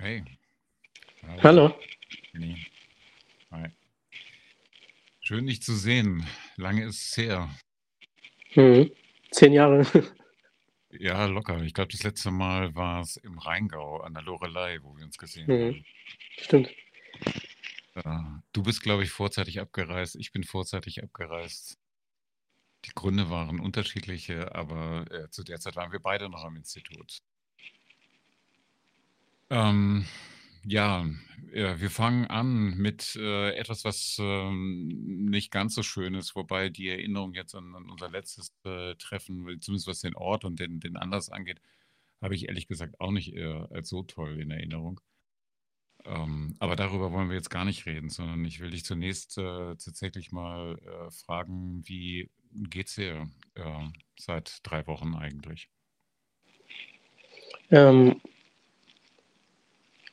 Hey. Hallo. Nee. Hi. Schön, dich zu sehen. Lange ist es her. Mhm. Zehn Jahre. Ja, locker. Ich glaube, das letzte Mal war es im Rheingau an der Lorelei, wo wir uns gesehen Mhm. haben. Stimmt. Äh, du bist, glaube ich, vorzeitig abgereist. Ich bin vorzeitig abgereist. Die Gründe waren unterschiedliche, aber äh, zu der Zeit waren wir beide noch am Institut. Ähm, ja, äh, wir fangen an mit äh, etwas, was ähm, nicht ganz so schön ist, wobei die Erinnerung jetzt an, an unser letztes äh, Treffen, zumindest was den Ort und den, den Anlass angeht, habe ich ehrlich gesagt auch nicht äh, als so toll in Erinnerung. Ähm, aber darüber wollen wir jetzt gar nicht reden, sondern ich will dich zunächst äh, tatsächlich mal äh, fragen, wie geht's dir seit drei Wochen eigentlich? Ähm,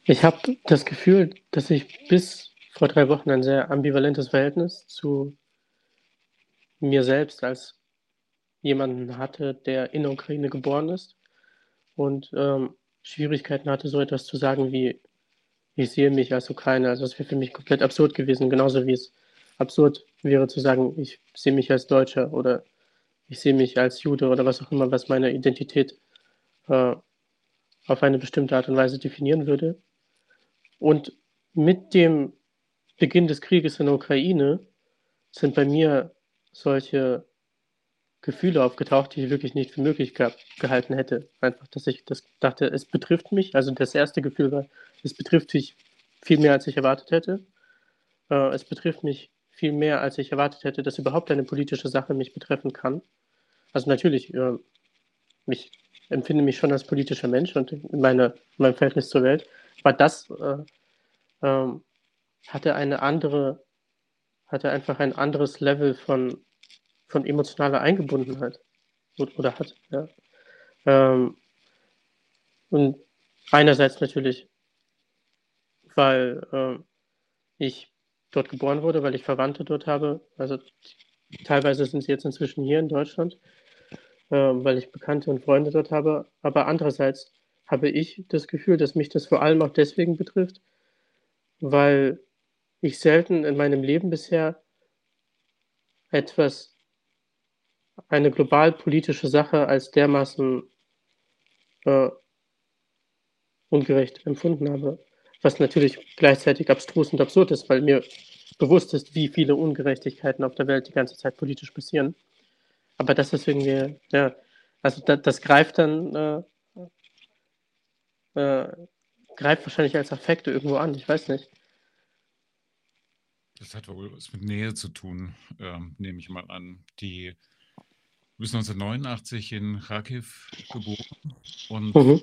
ich habe das Gefühl, dass ich bis vor drei Wochen ein sehr ambivalentes Verhältnis zu mir selbst als jemanden hatte, der in der Ukraine geboren ist und ähm, Schwierigkeiten hatte, so etwas zu sagen wie, ich sehe mich als Ukrainer. Also das wäre für mich komplett absurd gewesen, genauso wie es absurd wäre zu sagen, ich sehe mich als Deutscher oder ich sehe mich als Jude oder was auch immer, was meine Identität äh, auf eine bestimmte Art und Weise definieren würde. Und mit dem Beginn des Krieges in der Ukraine sind bei mir solche Gefühle aufgetaucht, die ich wirklich nicht für möglich ge gehalten hätte. Einfach, dass ich das dachte, es betrifft mich. Also das erste Gefühl war, es betrifft mich viel mehr, als ich erwartet hätte. Äh, es betrifft mich viel mehr, als ich erwartet hätte, dass überhaupt eine politische Sache mich betreffen kann. Also natürlich, äh, ich empfinde mich schon als politischer Mensch und in, meine, in meinem Verhältnis zur Welt. Aber das äh, ähm, hatte eine andere, hatte einfach ein anderes Level von, von emotionaler Eingebundenheit. Oder hat, ja. Ähm, und einerseits natürlich, weil äh, ich dort geboren wurde, weil ich Verwandte dort habe. Also teilweise sind sie jetzt inzwischen hier in Deutschland, äh, weil ich Bekannte und Freunde dort habe. Aber andererseits habe ich das Gefühl, dass mich das vor allem auch deswegen betrifft, weil ich selten in meinem Leben bisher etwas, eine global politische Sache als dermaßen äh, ungerecht empfunden habe. Was natürlich gleichzeitig abstrus und absurd ist, weil mir bewusst ist, wie viele Ungerechtigkeiten auf der Welt die ganze Zeit politisch passieren. Aber das ist irgendwie, ja, also das, das greift dann, äh, äh, greift wahrscheinlich als Affekte irgendwo an, ich weiß nicht. Das hat wohl was mit Nähe zu tun, ähm, nehme ich mal an. Die, du bist 1989 in Kharkiv geboren und mhm.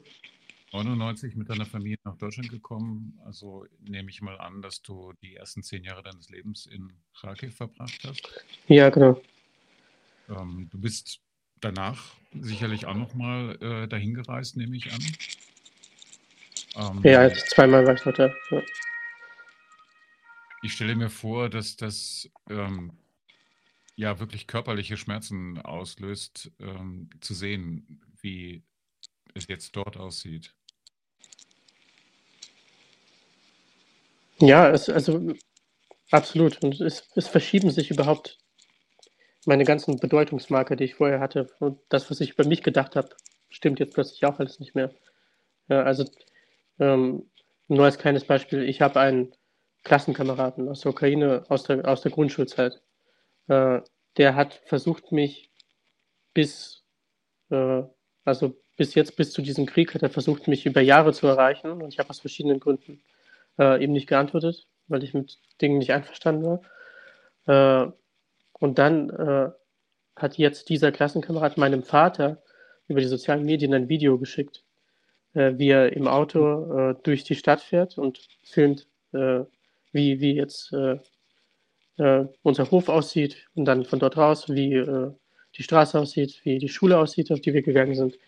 99 mit deiner Familie nach Deutschland gekommen. Also nehme ich mal an, dass du die ersten zehn Jahre deines Lebens in Kharkiv verbracht hast. Ja, genau. Ähm, du bist danach sicherlich auch nochmal äh, dahin gereist, nehme ich an. Ähm, ja, zweimal war ich dort. Ja. Ich stelle mir vor, dass das ähm, ja wirklich körperliche Schmerzen auslöst, ähm, zu sehen, wie es jetzt dort aussieht. Ja, es, also absolut. Und es, es verschieben sich überhaupt meine ganzen Bedeutungsmarker, die ich vorher hatte. Und das, was ich über mich gedacht habe, stimmt jetzt plötzlich auch alles nicht mehr. Ja, also ähm, nur als kleines Beispiel, ich habe einen Klassenkameraden aus der Ukraine, aus der, aus der Grundschulzeit. Äh, der hat versucht, mich bis, äh, also bis jetzt, bis zu diesem Krieg, hat er versucht, mich über Jahre zu erreichen. Und ich habe aus verschiedenen Gründen äh, ihm nicht geantwortet, weil ich mit Dingen nicht einverstanden war. Äh, und dann äh, hat jetzt dieser Klassenkamerad meinem Vater über die sozialen Medien ein Video geschickt, äh, wie er im Auto äh, durch die Stadt fährt und filmt, äh, wie, wie jetzt äh, äh, unser Hof aussieht und dann von dort raus, wie äh, die Straße aussieht, wie die Schule aussieht, auf die wir gegangen sind.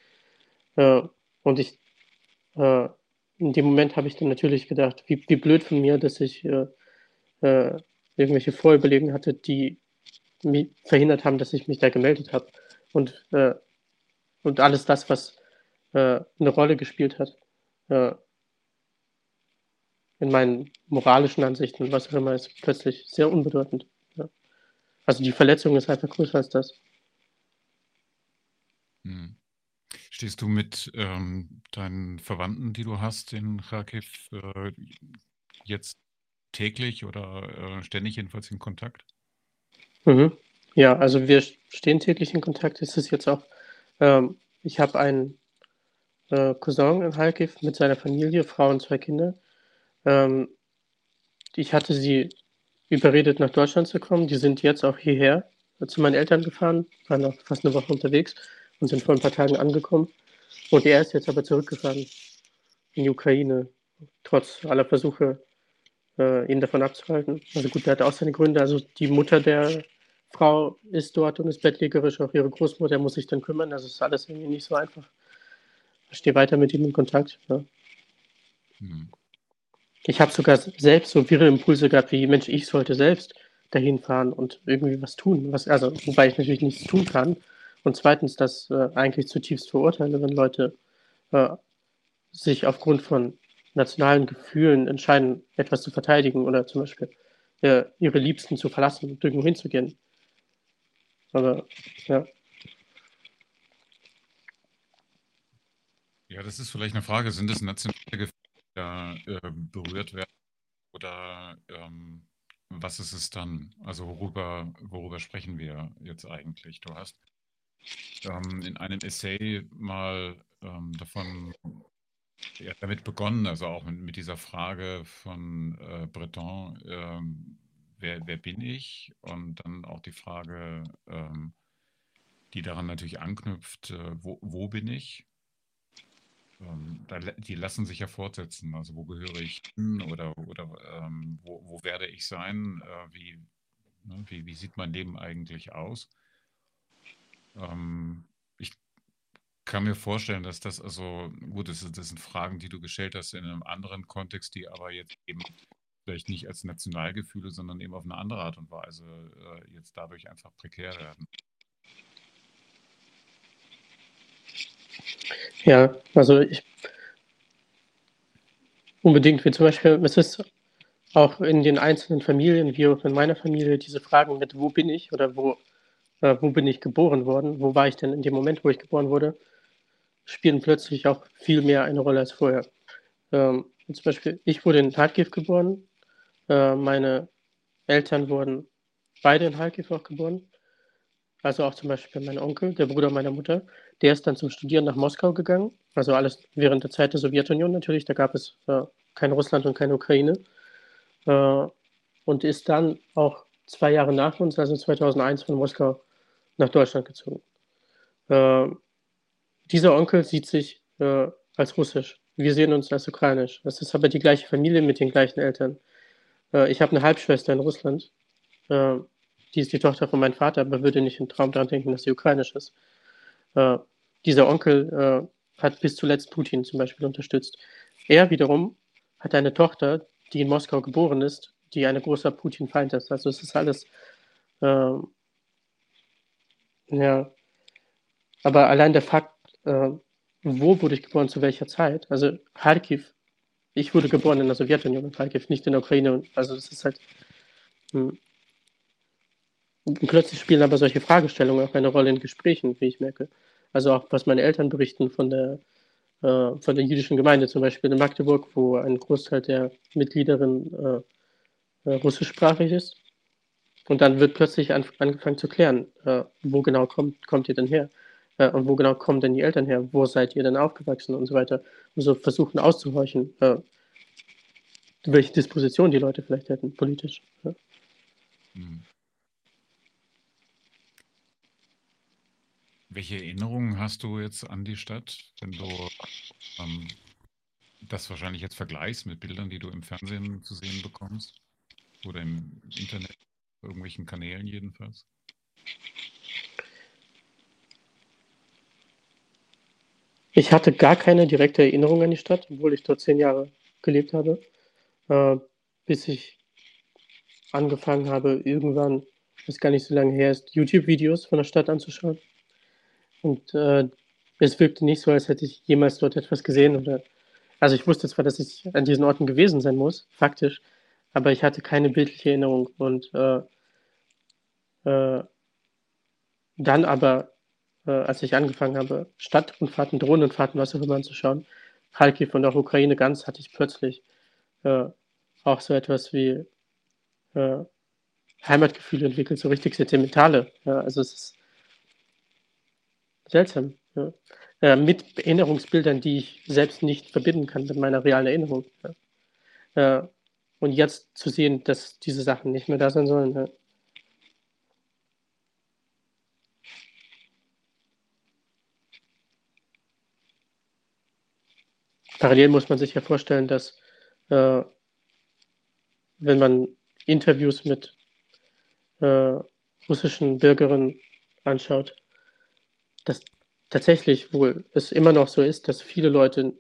Und ich, in dem Moment habe ich dann natürlich gedacht, wie, wie blöd von mir, dass ich irgendwelche Vorüberlegungen hatte, die verhindert haben, dass ich mich da gemeldet habe. Und, und alles das, was eine Rolle gespielt hat, in meinen moralischen Ansichten, was auch immer, ist plötzlich sehr unbedeutend. Ja. Also die Verletzung ist einfach größer als das. Hm. Stehst du mit ähm, deinen Verwandten, die du hast in Kharkiv, äh, jetzt täglich oder äh, ständig jedenfalls in Kontakt? Mhm. Ja, also wir stehen täglich in Kontakt. Es ist jetzt auch, ähm, ich habe einen äh, Cousin in Kharkiv mit seiner Familie, Frau und zwei Kinder. Ähm, ich hatte sie überredet, nach Deutschland zu kommen. Die sind jetzt auch hierher zu meinen Eltern gefahren, waren noch fast eine Woche unterwegs und sind vor ein paar Tagen angekommen. Und er ist jetzt aber zurückgefahren in die Ukraine, trotz aller Versuche, äh, ihn davon abzuhalten. Also gut, der hat auch seine Gründe. Also die Mutter der Frau ist dort und ist bettlägerisch, auch ihre Großmutter muss sich dann kümmern. Das ist alles irgendwie nicht so einfach. Ich stehe weiter mit ihm in Kontakt. Ja. Hm. Ich habe sogar selbst so wirre Impulse gehabt, wie Mensch, ich sollte selbst dahin fahren und irgendwie was tun. Was, also, wobei ich natürlich nichts tun kann. Und zweitens, das äh, eigentlich zutiefst verurteile, wenn Leute äh, sich aufgrund von nationalen Gefühlen entscheiden, etwas zu verteidigen oder zum Beispiel äh, ihre Liebsten zu verlassen und irgendwo hinzugehen. Aber ja. Ja, das ist vielleicht eine Frage. Sind es nationale Gefühle, die äh, berührt werden? Oder ähm, was ist es dann? Also worüber, worüber sprechen wir jetzt eigentlich? Du hast ähm, in einem Essay mal ähm, davon ja, damit begonnen, also auch mit, mit dieser Frage von äh, Breton, ähm, wer, wer bin ich? Und dann auch die Frage, ähm, die daran natürlich anknüpft, äh, wo, wo bin ich? Ähm, da, die lassen sich ja fortsetzen. Also wo gehöre ich hin oder, oder ähm, wo, wo werde ich sein? Äh, wie, ne, wie, wie sieht mein Leben eigentlich aus? Ähm, ich kann mir vorstellen, dass das also, gut, das, das sind Fragen, die du gestellt hast in einem anderen Kontext, die aber jetzt eben vielleicht nicht als Nationalgefühle, sondern eben auf eine andere Art und Weise äh, jetzt dadurch einfach prekär werden. Ja, also ich unbedingt, wie zum Beispiel, es ist auch in den einzelnen Familien, wie auch in meiner Familie, diese Fragen mit, wo bin ich oder wo, äh, wo bin ich geboren worden, wo war ich denn in dem Moment, wo ich geboren wurde, spielen plötzlich auch viel mehr eine Rolle als vorher. Ähm, zum Beispiel, ich wurde in Kharkiv geboren, äh, meine Eltern wurden beide in Kharkiv auch geboren. Also auch zum Beispiel mein Onkel, der Bruder meiner Mutter, der ist dann zum Studieren nach Moskau gegangen. Also alles während der Zeit der Sowjetunion natürlich. Da gab es äh, kein Russland und keine Ukraine. Äh, und ist dann auch zwei Jahre nach uns, also 2001, von Moskau nach Deutschland gezogen. Äh, dieser Onkel sieht sich äh, als russisch. Wir sehen uns als ukrainisch. Es ist aber die gleiche Familie mit den gleichen Eltern. Äh, ich habe eine Halbschwester in Russland. Äh, die ist die Tochter von meinem Vater, aber würde nicht im Traum daran denken, dass sie ukrainisch ist. Äh, dieser Onkel äh, hat bis zuletzt Putin zum Beispiel unterstützt. Er wiederum hat eine Tochter, die in Moskau geboren ist, die ein großer Putin-Feind ist. Also es ist alles, ähm, ja, aber allein der Fakt, äh, wo wurde ich geboren, zu welcher Zeit? Also Kharkiv ich wurde geboren in der Sowjetunion in Kharkiv, nicht in der Ukraine. Also das ist halt. Hm. Plötzlich spielen aber solche Fragestellungen auch eine Rolle in Gesprächen, wie ich merke. Also auch was meine Eltern berichten von der, äh, von der jüdischen Gemeinde, zum Beispiel in Magdeburg, wo ein Großteil der Mitgliederin äh, äh, russischsprachig ist. Und dann wird plötzlich an, angefangen zu klären, äh, wo genau kommt, kommt ihr denn her? Äh, und wo genau kommen denn die Eltern her? Wo seid ihr denn aufgewachsen und so weiter? Und so versuchen auszuhorchen, äh, welche Disposition die Leute vielleicht hätten, politisch. Ja. Hm. Welche Erinnerungen hast du jetzt an die Stadt, wenn du ähm, das wahrscheinlich jetzt vergleichst mit Bildern, die du im Fernsehen zu sehen bekommst? Oder im Internet, irgendwelchen Kanälen jedenfalls? Ich hatte gar keine direkte Erinnerung an die Stadt, obwohl ich dort zehn Jahre gelebt habe, äh, bis ich angefangen habe, irgendwann, was gar nicht so lange her ist, YouTube-Videos von der Stadt anzuschauen. Und äh, es wirkte nicht so, als hätte ich jemals dort etwas gesehen oder Also ich wusste zwar, dass ich an diesen Orten gewesen sein muss, faktisch, aber ich hatte keine bildliche Erinnerung. Und äh, äh, dann aber, äh, als ich angefangen habe, Stadtrundfahrten, Drohnenfahrten, was auch immer anzuschauen, Kharkiv und auch Ukraine ganz, hatte ich plötzlich äh, auch so etwas wie äh, Heimatgefühle entwickelt, so richtig sentimentale. Ja, also es ist seltsam. Ja. Äh, mit Erinnerungsbildern, die ich selbst nicht verbinden kann mit meiner realen Erinnerung. Ja. Äh, und jetzt zu sehen, dass diese Sachen nicht mehr da sein sollen. Ja. Parallel muss man sich ja vorstellen, dass äh, wenn man Interviews mit äh, russischen Bürgerinnen anschaut, dass tatsächlich wohl es immer noch so ist, dass viele Leute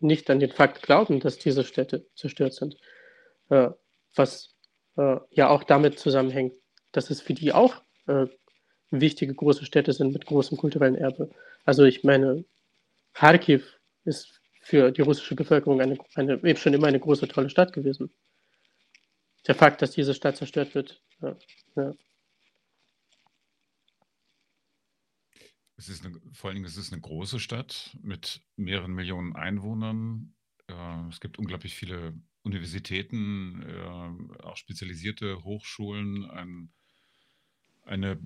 nicht an den Fakt glauben, dass diese Städte zerstört sind, äh, was äh, ja auch damit zusammenhängt, dass es für die auch äh, wichtige große Städte sind mit großem kulturellen Erbe. Also ich meine, Kharkiv ist für die russische Bevölkerung eine, eine, eben schon immer eine große, tolle Stadt gewesen. Der Fakt, dass diese Stadt zerstört wird, ja, ja. Es ist eine, vor allen Dingen, es ist eine große Stadt mit mehreren Millionen Einwohnern. Äh, es gibt unglaublich viele Universitäten, äh, auch spezialisierte Hochschulen, ein, eine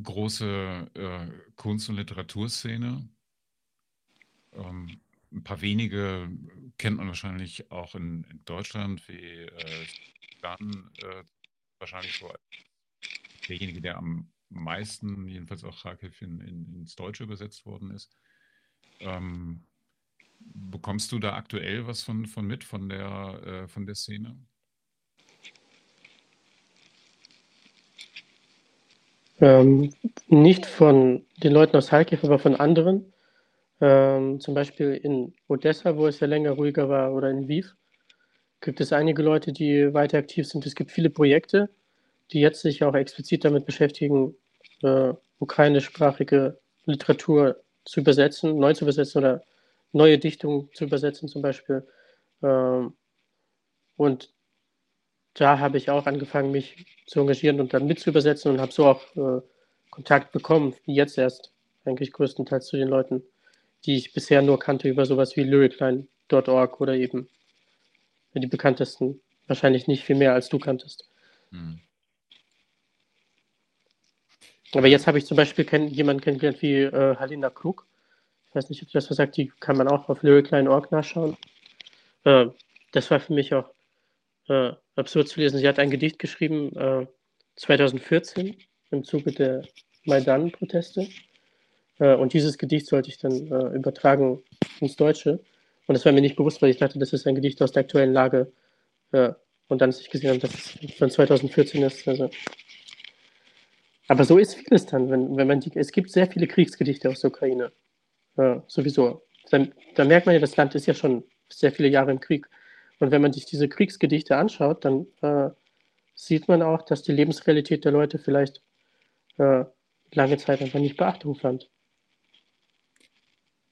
große äh, Kunst- und Literaturszene. Ähm, ein paar wenige kennt man wahrscheinlich auch in, in Deutschland, wie äh, dann äh, wahrscheinlich so derjenige, der am meisten, jedenfalls auch Kharkiv in, in, ins Deutsche übersetzt worden ist. Ähm, bekommst du da aktuell was von, von mit, von der, äh, von der Szene? Ähm, nicht von den Leuten aus Kharkiv, aber von anderen. Ähm, zum Beispiel in Odessa, wo es ja länger ruhiger war, oder in Lviv, gibt es einige Leute, die weiter aktiv sind. Es gibt viele Projekte, die jetzt sich auch explizit damit beschäftigen, äh, ukrainischsprachige Literatur zu übersetzen, neu zu übersetzen oder neue Dichtungen zu übersetzen zum Beispiel. Ähm, und da habe ich auch angefangen, mich zu engagieren und dann mit zu übersetzen und habe so auch äh, Kontakt bekommen, wie jetzt erst, eigentlich größtenteils zu den Leuten, die ich bisher nur kannte über sowas wie lyricline.org oder eben die bekanntesten, wahrscheinlich nicht viel mehr als du kanntest. Hm. Aber jetzt habe ich zum Beispiel kenn, jemanden kennengelernt wie äh, Halina Krug. Ich weiß nicht, ob du das was sagt, die kann man auch auf lyricline.org nachschauen. Äh, das war für mich auch äh, absurd zu lesen. Sie hat ein Gedicht geschrieben, 2014, äh, im Zuge der Maidan-Proteste. Äh, und dieses Gedicht sollte ich dann äh, übertragen ins Deutsche. Und das war mir nicht bewusst, weil ich dachte, das ist ein Gedicht aus der aktuellen Lage. und dann, als ich gesehen habe, dass es von 2014 ist, also aber so ist vieles dann, wenn, wenn man die, es gibt sehr viele Kriegsgedichte aus der Ukraine. Ja, sowieso. Dann merkt man ja, das Land ist ja schon sehr viele Jahre im Krieg. Und wenn man sich diese Kriegsgedichte anschaut, dann äh, sieht man auch, dass die Lebensrealität der Leute vielleicht äh, lange Zeit einfach nicht Beachtung fand.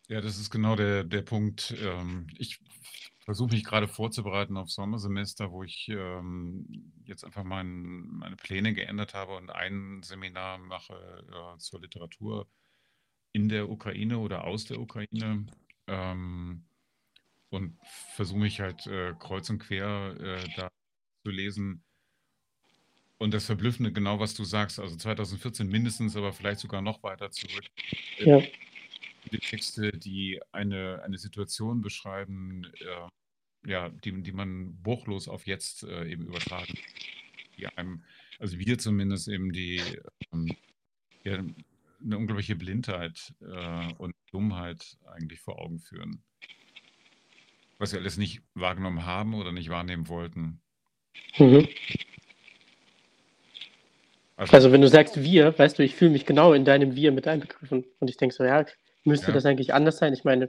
Ja, das ist genau der, der Punkt. Ähm, ich versuche mich gerade vorzubereiten auf Sommersemester, wo ich ähm, jetzt einfach mein, meine Pläne geändert habe und ein Seminar mache äh, zur Literatur in der Ukraine oder aus der Ukraine. Ähm, und versuche mich halt äh, kreuz und quer äh, da zu lesen. Und das Verblüffende, genau was du sagst, also 2014 mindestens, aber vielleicht sogar noch weiter zurück. Ja. Die Texte, die eine, eine Situation beschreiben, äh, ja, die, die man bruchlos auf jetzt äh, eben übertragen. Die einem, also wir zumindest eben die ähm, ja, eine unglaubliche Blindheit äh, und Dummheit eigentlich vor Augen führen. Was wir alles nicht wahrgenommen haben oder nicht wahrnehmen wollten. Mhm. Also, also, wenn du sagst wir, weißt du, ich fühle mich genau in deinem Wir mit einbegriffen. Und ich denke so, ja, müsste ja. das eigentlich anders sein? Ich meine,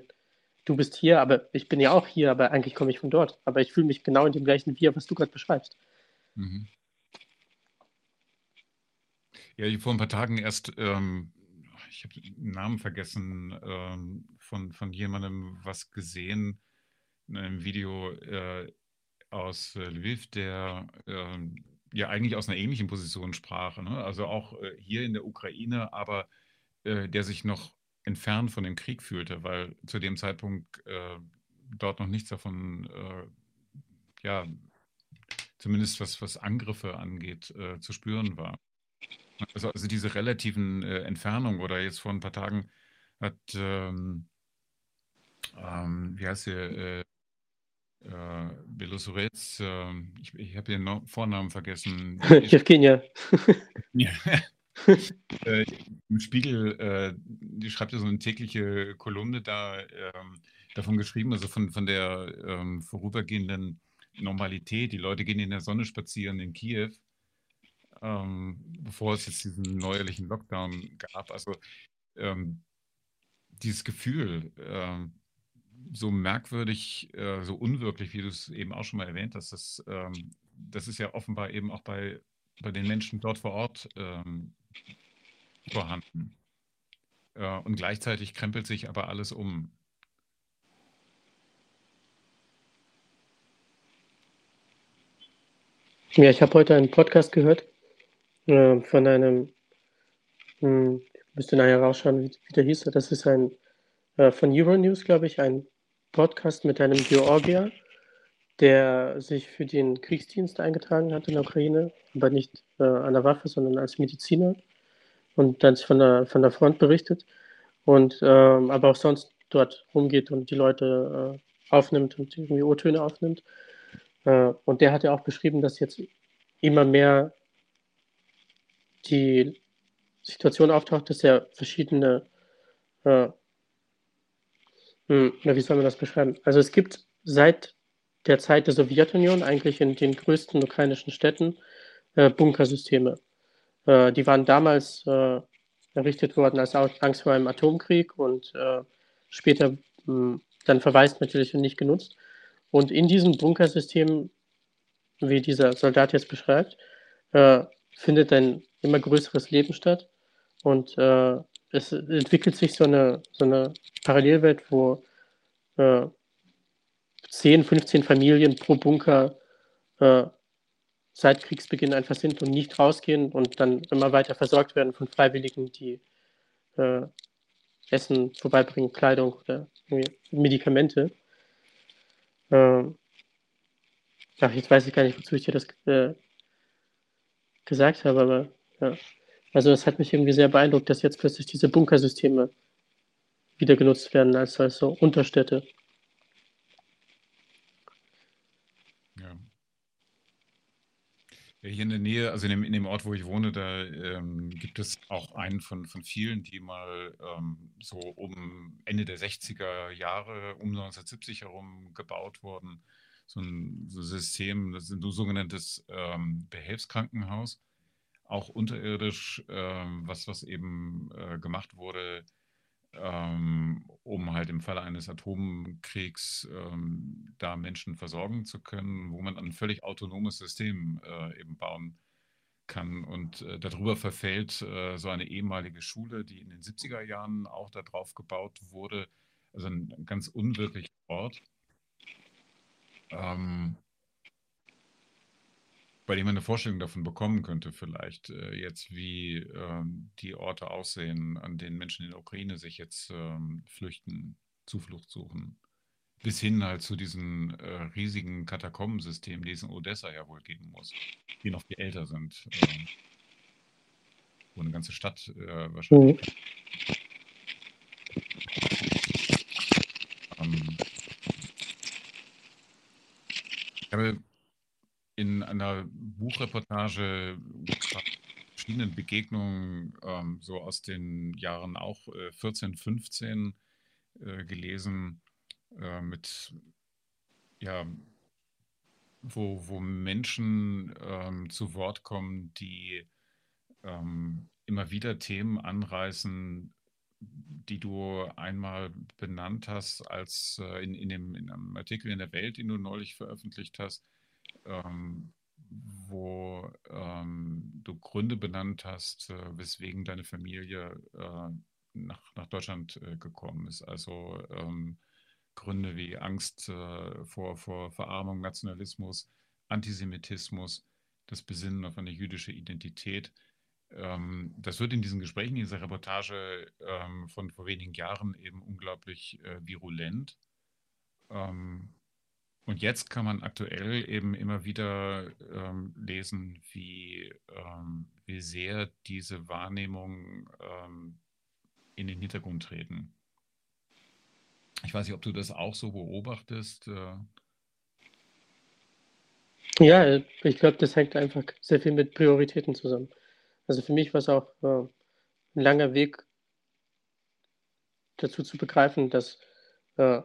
du bist hier, aber ich bin ja auch hier, aber eigentlich komme ich von dort. Aber ich fühle mich genau in dem gleichen Wir, was du gerade beschreibst. Mhm. Ja, ich vor ein paar Tagen erst, ähm, ich habe den Namen vergessen, ähm, von, von jemandem was gesehen, in einem Video äh, aus äh, Lviv, der ähm, ja eigentlich aus einer ähnlichen Position sprach. Ne? Also auch äh, hier in der Ukraine, aber äh, der sich noch entfernt von dem Krieg fühlte, weil zu dem Zeitpunkt äh, dort noch nichts davon, äh, ja, zumindest was, was Angriffe angeht, äh, zu spüren war. Also, also diese relativen äh, Entfernungen oder jetzt vor ein paar Tagen hat, ähm, ähm, wie heißt der, äh, Belosurets, äh, ich, ich habe den no Vornamen vergessen. Evgenia. ja. äh, Im Spiegel, äh, die schreibt ja so eine tägliche Kolumne da ähm, davon geschrieben, also von, von der ähm, vorübergehenden Normalität. Die Leute gehen in der Sonne spazieren in Kiew, ähm, bevor es jetzt diesen neuerlichen Lockdown gab. Also ähm, dieses Gefühl, ähm, so merkwürdig, äh, so unwirklich, wie du es eben auch schon mal erwähnt hast, das, ähm, das ist ja offenbar eben auch bei, bei den Menschen dort vor Ort ähm, vorhanden. Äh, und gleichzeitig krempelt sich aber alles um. Ja, ich habe heute einen Podcast gehört äh, von einem, hm, ich müsste nachher rausschauen, wie, wie der hieß. Das ist ein äh, von Euronews, glaube ich, ein Podcast mit einem Georgier, der sich für den Kriegsdienst eingetragen hat in der Ukraine, aber nicht äh, an der Waffe, sondern als Mediziner und dann von der, von der Front berichtet und ähm, aber auch sonst dort rumgeht und die Leute äh, aufnimmt und irgendwie O-Töne aufnimmt. Äh, und der hat ja auch beschrieben, dass jetzt immer mehr die Situation auftaucht, dass er verschiedene äh, hm, wie soll man das beschreiben? Also es gibt seit der Zeit der Sowjetunion eigentlich in den größten ukrainischen Städten äh, Bunkersysteme. Äh, die waren damals äh, errichtet worden als Angst vor einem Atomkrieg und äh, später hm, dann verwaist natürlich und nicht genutzt. Und in diesen Bunkersystemen, wie dieser Soldat jetzt beschreibt, äh, findet ein immer größeres Leben statt. Und äh, es entwickelt sich so eine, so eine Parallelwelt, wo 10, 15 Familien pro Bunker äh, seit Kriegsbeginn einfach sind und nicht rausgehen und dann immer weiter versorgt werden von Freiwilligen, die äh, Essen vorbeibringen, Kleidung oder Medikamente. Ähm, ach, jetzt weiß ich gar nicht, wozu ich dir das äh, gesagt habe, aber ja. Also es hat mich irgendwie sehr beeindruckt, dass jetzt plötzlich diese Bunkersysteme wieder genutzt werden als, als so Unterstädte. Ja. Ja. Hier in der Nähe, also in dem, in dem Ort, wo ich wohne, da ähm, gibt es auch einen von, von vielen, die mal ähm, so um Ende der 60er Jahre, um 1970 herum gebaut wurden. So ein so System, das ist ein sogenanntes ähm, Behelfskrankenhaus auch unterirdisch, ähm, was, was eben äh, gemacht wurde, ähm, um halt im Falle eines Atomkriegs ähm, da Menschen versorgen zu können, wo man ein völlig autonomes System äh, eben bauen kann. Und äh, darüber verfällt äh, so eine ehemalige Schule, die in den 70er Jahren auch darauf gebaut wurde. Also ein, ganz unwirklicher Ort. Ähm, bei dem man eine Vorstellung davon bekommen könnte, vielleicht äh, jetzt, wie ähm, die Orte aussehen, an denen Menschen in der Ukraine sich jetzt ähm, flüchten, Zuflucht suchen. Bis hin halt zu diesen äh, riesigen Katakombensystemen, die es in Odessa ja wohl geben muss, die noch viel älter sind. Äh, wo eine ganze Stadt äh, wahrscheinlich. Mhm. Ähm, ich habe in einer Buchreportage verschiedenen Begegnungen ähm, so aus den Jahren auch äh, 14, 15 äh, gelesen äh, mit ja wo, wo Menschen ähm, zu Wort kommen, die ähm, immer wieder Themen anreißen, die du einmal benannt hast, als äh, in, in, dem, in einem Artikel in der Welt, den du neulich veröffentlicht hast, ähm, wo ähm, du Gründe benannt hast, äh, weswegen deine Familie äh, nach, nach Deutschland äh, gekommen ist. Also ähm, Gründe wie Angst äh, vor, vor Verarmung, Nationalismus, Antisemitismus, das Besinnen auf eine jüdische Identität. Ähm, das wird in diesen Gesprächen, in dieser Reportage ähm, von vor wenigen Jahren eben unglaublich äh, virulent. Ähm, und jetzt kann man aktuell eben immer wieder ähm, lesen, wie, ähm, wie sehr diese Wahrnehmungen ähm, in den Hintergrund treten. Ich weiß nicht, ob du das auch so beobachtest. Äh. Ja, ich glaube, das hängt einfach sehr viel mit Prioritäten zusammen. Also für mich war es auch äh, ein langer Weg dazu zu begreifen, dass äh,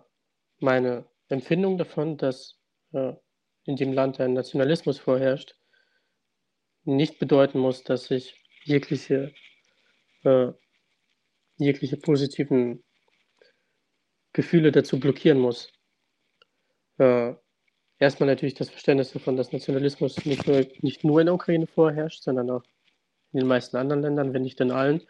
meine Empfindung davon, dass äh, in dem Land ein Nationalismus vorherrscht, nicht bedeuten muss, dass ich jegliche, äh, jegliche positiven Gefühle dazu blockieren muss. Äh, erstmal natürlich das Verständnis davon, dass Nationalismus nicht nur, nicht nur in der Ukraine vorherrscht, sondern auch in den meisten anderen Ländern, wenn nicht in allen.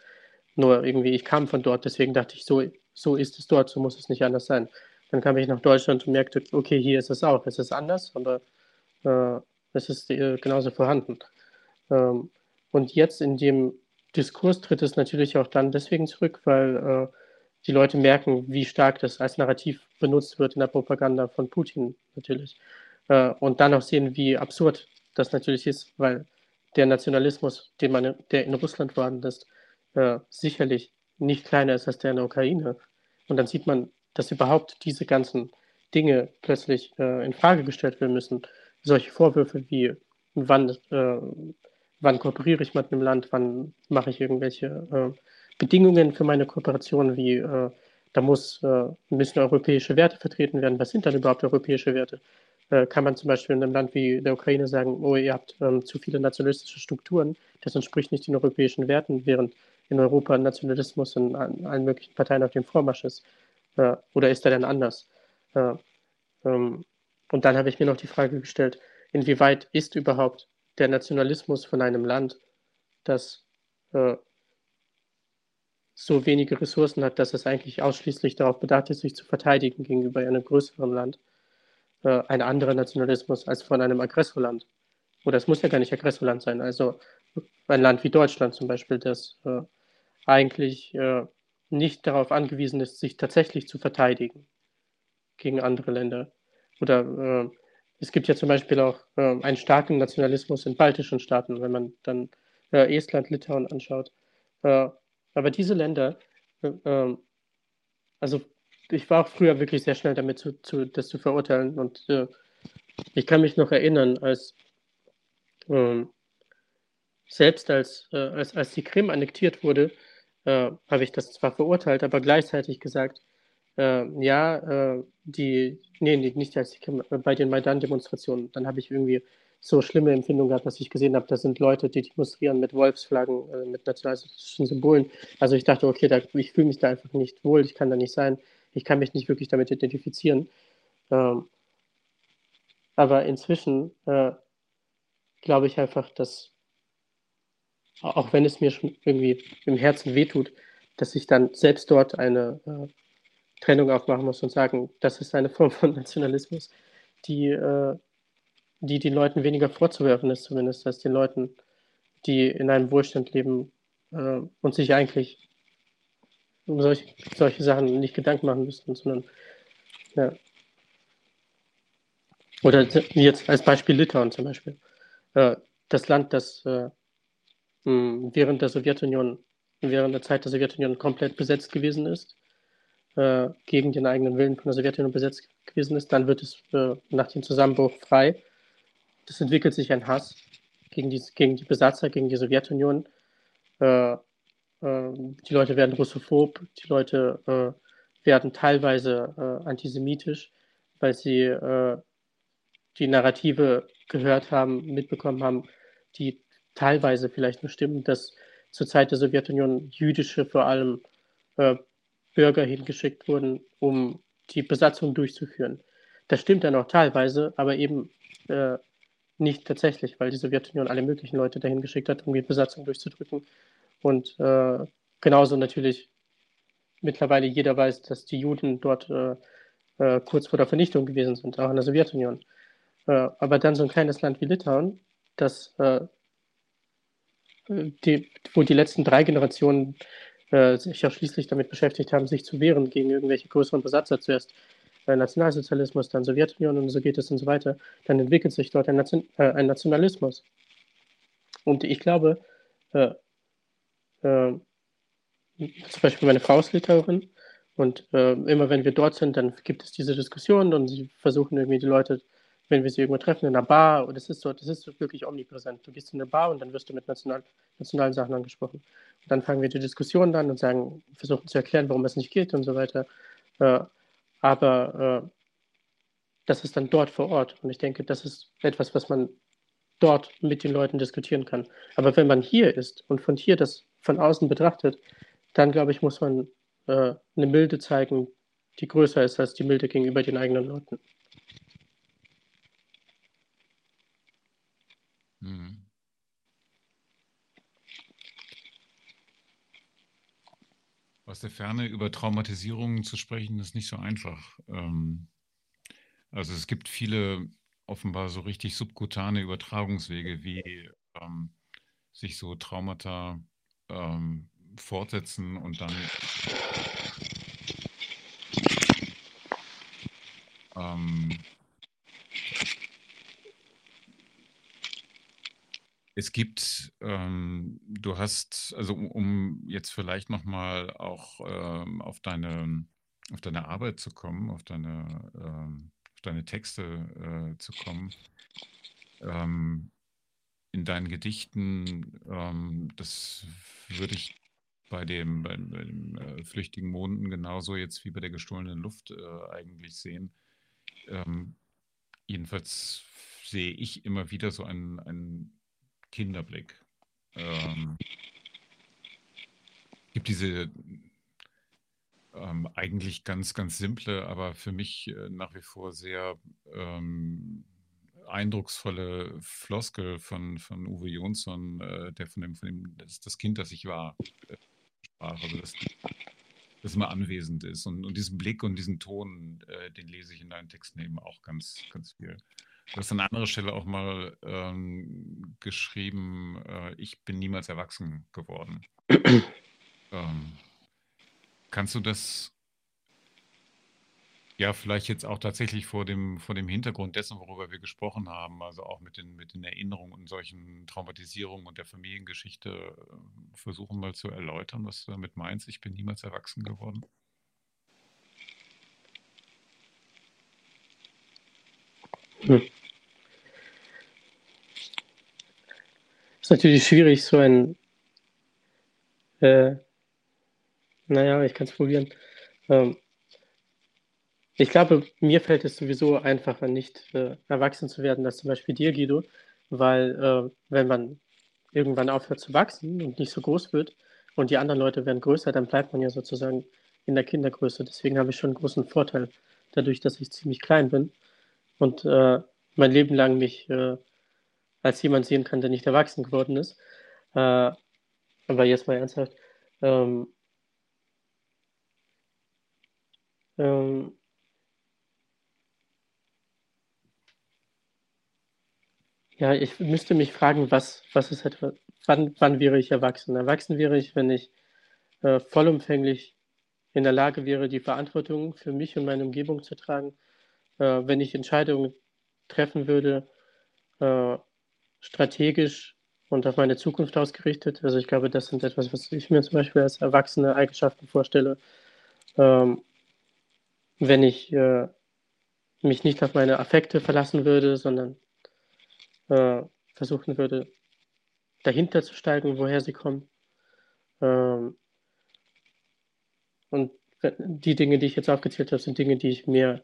Nur irgendwie, ich kam von dort, deswegen dachte ich, so, so ist es dort, so muss es nicht anders sein. Dann kam ich nach Deutschland und merkte, okay, hier ist es auch, es ist anders, aber äh, es ist äh, genauso vorhanden. Ähm, und jetzt in dem Diskurs tritt es natürlich auch dann deswegen zurück, weil äh, die Leute merken, wie stark das als Narrativ benutzt wird in der Propaganda von Putin natürlich. Äh, und dann auch sehen, wie absurd das natürlich ist, weil der Nationalismus, den man, der in Russland vorhanden ist, äh, sicherlich nicht kleiner ist als der in der Ukraine. Und dann sieht man, dass überhaupt diese ganzen Dinge plötzlich äh, in Frage gestellt werden müssen. Solche Vorwürfe wie, wann, wann kooperiere ich mit einem Land, wann mache ich irgendwelche Bedingungen für meine Kooperation, wie äh, da muss, äh, müssen europäische Werte vertreten werden. Was sind dann überhaupt europäische Werte? Äh, kann man zum Beispiel in einem Land wie der Ukraine sagen, oh, ihr habt ähm, zu viele nationalistische Strukturen, das entspricht nicht den europäischen Werten, während in Europa Nationalismus in allen möglichen Parteien auf dem Vormarsch ist. Äh, oder ist er denn anders? Äh, ähm, und dann habe ich mir noch die Frage gestellt, inwieweit ist überhaupt der Nationalismus von einem Land, das äh, so wenige Ressourcen hat, dass es eigentlich ausschließlich darauf bedacht ist, sich zu verteidigen gegenüber einem größeren Land, äh, ein anderer Nationalismus als von einem Aggressorland. Oder es muss ja gar nicht Aggressorland sein. Also ein Land wie Deutschland zum Beispiel, das äh, eigentlich äh, nicht darauf angewiesen ist, sich tatsächlich zu verteidigen gegen andere Länder. Oder äh, es gibt ja zum Beispiel auch äh, einen starken Nationalismus in baltischen Staaten, wenn man dann äh, Estland, Litauen anschaut. Äh, aber diese Länder, äh, ähm, also ich war früher wirklich sehr schnell damit, zu, zu, das zu verurteilen. Und äh, ich kann mich noch erinnern, als ähm, selbst als, als, als die Krim annektiert wurde, äh, habe ich das zwar verurteilt, aber gleichzeitig gesagt, äh, ja, äh, die, nee, nicht als die, äh, bei den Maidan-Demonstrationen, dann habe ich irgendwie so schlimme Empfindungen gehabt, dass ich gesehen habe, da sind Leute, die demonstrieren mit Wolfsflaggen, äh, mit nationalistischen Symbolen. Also ich dachte, okay, da, ich fühle mich da einfach nicht wohl, ich kann da nicht sein, ich kann mich nicht wirklich damit identifizieren. Ähm, aber inzwischen äh, glaube ich einfach, dass auch wenn es mir schon irgendwie im Herzen wehtut, dass ich dann selbst dort eine äh, Trennung aufmachen muss und sagen, das ist eine Form von Nationalismus, die, äh, die den Leuten weniger vorzuwerfen ist, zumindest als den Leuten, die in einem Wohlstand leben äh, und sich eigentlich um solche, solche Sachen nicht Gedanken machen müssten, sondern ja. Oder jetzt als Beispiel Litauen zum Beispiel. Äh, das Land, das äh, während der Sowjetunion, während der Zeit der Sowjetunion komplett besetzt gewesen ist, äh, gegen den eigenen Willen von der Sowjetunion besetzt gewesen ist, dann wird es nach dem Zusammenbruch frei. Das entwickelt sich ein Hass gegen die, gegen die Besatzer, gegen die Sowjetunion. Äh, äh die Leute werden russophob, die Leute äh, werden teilweise äh, antisemitisch, weil sie die Narrative gehört haben, mitbekommen haben, die teilweise vielleicht nur stimmen, dass zur Zeit der Sowjetunion jüdische vor allem äh, Bürger hingeschickt wurden, um die Besatzung durchzuführen. Das stimmt dann auch teilweise, aber eben äh, nicht tatsächlich, weil die Sowjetunion alle möglichen Leute dahin geschickt hat, um die Besatzung durchzudrücken. Und äh, genauso natürlich mittlerweile jeder weiß, dass die Juden dort äh, äh, kurz vor der Vernichtung gewesen sind, auch in der Sowjetunion. Äh, aber dann so ein kleines Land wie Litauen, das, äh, die, wo die letzten drei Generationen äh, sich auch schließlich damit beschäftigt haben, sich zu wehren gegen irgendwelche größeren Besatzer, zuerst Nationalsozialismus, dann Sowjetunion und so geht es und so weiter, dann entwickelt sich dort ein, Nation, äh, ein Nationalismus. Und ich glaube, äh, äh, zum Beispiel meine Frau ist Litauerin und äh, immer wenn wir dort sind, dann gibt es diese Diskussionen und sie versuchen irgendwie die Leute, wenn wir sie irgendwo treffen in einer Bar, und das ist so, das ist so wirklich omnipräsent. Du gehst in eine Bar und dann wirst du mit national, nationalen Sachen angesprochen. Und dann fangen wir die Diskussion an und sagen, versuchen zu erklären, warum es nicht geht und so weiter. Aber äh, das ist dann dort vor Ort. Und ich denke, das ist etwas, was man dort mit den Leuten diskutieren kann. Aber wenn man hier ist und von hier das von außen betrachtet, dann glaube ich, muss man äh, eine Milde zeigen, die größer ist als die Milde gegenüber den eigenen Leuten. Ferne über Traumatisierungen zu sprechen, ist nicht so einfach. Ähm, also es gibt viele offenbar so richtig subkutane Übertragungswege, wie ähm, sich so Traumata ähm, fortsetzen und dann ähm, es gibt, ähm, du hast, also um, jetzt vielleicht nochmal auch ähm, auf deine auf deine Arbeit zu kommen, auf deine, ähm, auf deine Texte äh, zu kommen. Ähm, in deinen Gedichten, ähm, das würde ich bei dem, bei dem äh, flüchtigen Monden genauso jetzt wie bei der gestohlenen Luft äh, eigentlich sehen. Ähm, jedenfalls sehe ich immer wieder so einen, einen Kinderblick. Ähm, gibt diese ähm, eigentlich ganz, ganz simple, aber für mich äh, nach wie vor sehr ähm, eindrucksvolle Floskel von, von Uwe Jonsson, äh, der von dem, von dem das, das Kind, das ich war, äh, sprach. Also das, das immer anwesend ist. Und, und diesen Blick und diesen Ton, äh, den lese ich in deinen Texten eben auch ganz, ganz viel. Du hast an anderer Stelle auch mal ähm, geschrieben, äh, ich bin niemals erwachsen geworden. ähm, kannst du das ja, vielleicht jetzt auch tatsächlich vor dem, vor dem Hintergrund dessen, worüber wir gesprochen haben, also auch mit den, mit den Erinnerungen und solchen Traumatisierungen und der Familiengeschichte äh, versuchen mal zu erläutern, was du damit meinst. Ich bin niemals erwachsen geworden. Hm. Ist natürlich schwierig, so ein, äh, naja, ich kann es probieren. Ähm, ich glaube, mir fällt es sowieso einfacher, nicht äh, erwachsen zu werden, als zum Beispiel dir, Guido, weil äh, wenn man irgendwann aufhört zu wachsen und nicht so groß wird und die anderen Leute werden größer, dann bleibt man ja sozusagen in der Kindergröße. Deswegen habe ich schon einen großen Vorteil, dadurch, dass ich ziemlich klein bin und äh, mein Leben lang mich äh, als jemand sehen kann, der nicht erwachsen geworden ist. Äh, aber jetzt mal ernsthaft. Ähm, ähm, Ja, ich müsste mich fragen, was, was ist etwa, wann, wann wäre ich erwachsen? Erwachsen wäre ich, wenn ich äh, vollumfänglich in der Lage wäre, die Verantwortung für mich und meine Umgebung zu tragen, äh, wenn ich Entscheidungen treffen würde, äh, strategisch und auf meine Zukunft ausgerichtet. Also ich glaube, das sind etwas, was ich mir zum Beispiel als erwachsene Eigenschaften vorstelle. Ähm, wenn ich äh, mich nicht auf meine Affekte verlassen würde, sondern äh, versuchen würde, dahinter zu steigen, woher sie kommen. Ähm, und die Dinge, die ich jetzt aufgezählt habe, sind Dinge, die ich mir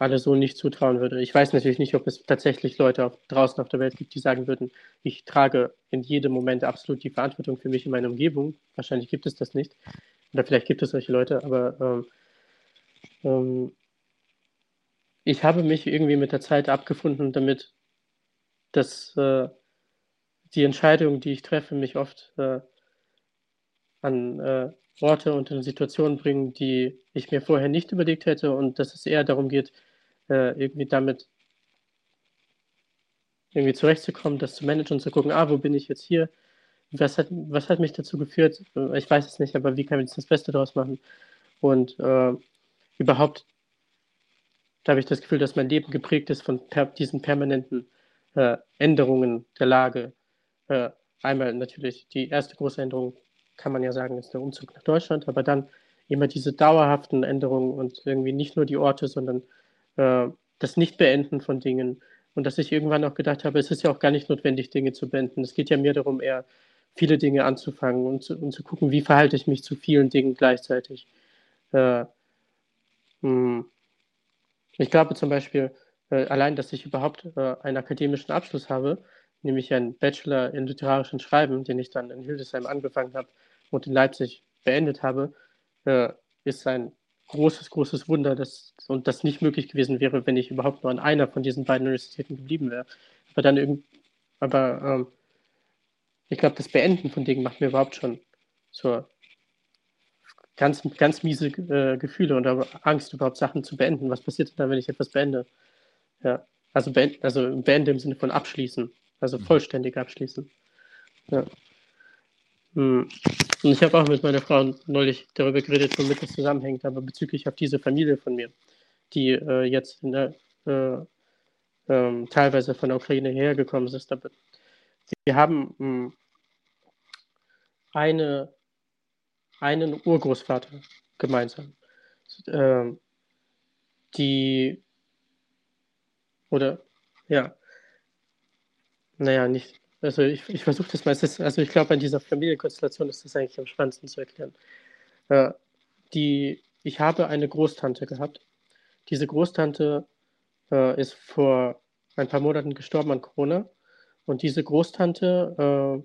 alle so nicht zutrauen würde. Ich weiß natürlich nicht, ob es tatsächlich Leute draußen auf der Welt gibt, die sagen würden, ich trage in jedem Moment absolut die Verantwortung für mich in meiner Umgebung. Wahrscheinlich gibt es das nicht. Oder vielleicht gibt es solche Leute, aber ähm, ähm, ich habe mich irgendwie mit der Zeit abgefunden damit, dass äh, die Entscheidungen, die ich treffe, mich oft äh, an äh, Orte und in Situationen bringen, die ich mir vorher nicht überlegt hätte und dass es eher darum geht, äh, irgendwie damit irgendwie zurechtzukommen, das zu managen und zu gucken, ah, wo bin ich jetzt hier? Was hat, was hat mich dazu geführt? Ich weiß es nicht, aber wie kann ich das Beste daraus machen? Und äh, überhaupt, da habe ich das Gefühl, dass mein Leben geprägt ist von per diesen permanenten äh, Änderungen der Lage. Äh, einmal natürlich die erste große Änderung, kann man ja sagen, ist der Umzug nach Deutschland, aber dann immer diese dauerhaften Änderungen und irgendwie nicht nur die Orte, sondern äh, das Nichtbeenden von Dingen. Und dass ich irgendwann auch gedacht habe, es ist ja auch gar nicht notwendig, Dinge zu beenden. Es geht ja mehr darum, eher viele Dinge anzufangen und zu, und zu gucken, wie verhalte ich mich zu vielen Dingen gleichzeitig. Äh, hm. ich glaube zum Beispiel, äh, allein, dass ich überhaupt äh, einen akademischen Abschluss habe, nämlich einen Bachelor in literarischen Schreiben, den ich dann in Hildesheim angefangen habe und in Leipzig beendet habe, äh, ist ein großes, großes Wunder, dass, und das nicht möglich gewesen wäre, wenn ich überhaupt nur an einer von diesen beiden Universitäten geblieben wäre. Aber dann irgend, aber ähm, ich glaube, das Beenden von Dingen macht mir überhaupt schon so ganz, ganz miese äh, Gefühle und Angst, überhaupt Sachen zu beenden. Was passiert dann, wenn ich etwas beende? Ja, also, beend, also beende im Sinne von abschließen, also mhm. vollständig abschließen. Ja. Hm. Und ich habe auch mit meiner Frau neulich darüber geredet, womit das zusammenhängt, aber bezüglich auf diese Familie von mir, die äh, jetzt der, äh, äh, teilweise von der Ukraine hergekommen ist. Wir haben mh, hm, eine, einen Urgroßvater gemeinsam, ähm, die oder ja, naja, nicht also ich, ich versuche das meistens, also ich glaube, an dieser Familienkonstellation ist das eigentlich am spannendsten zu erklären. Äh, die, ich habe eine Großtante gehabt. Diese Großtante äh, ist vor ein paar Monaten gestorben an Corona. Und diese Großtante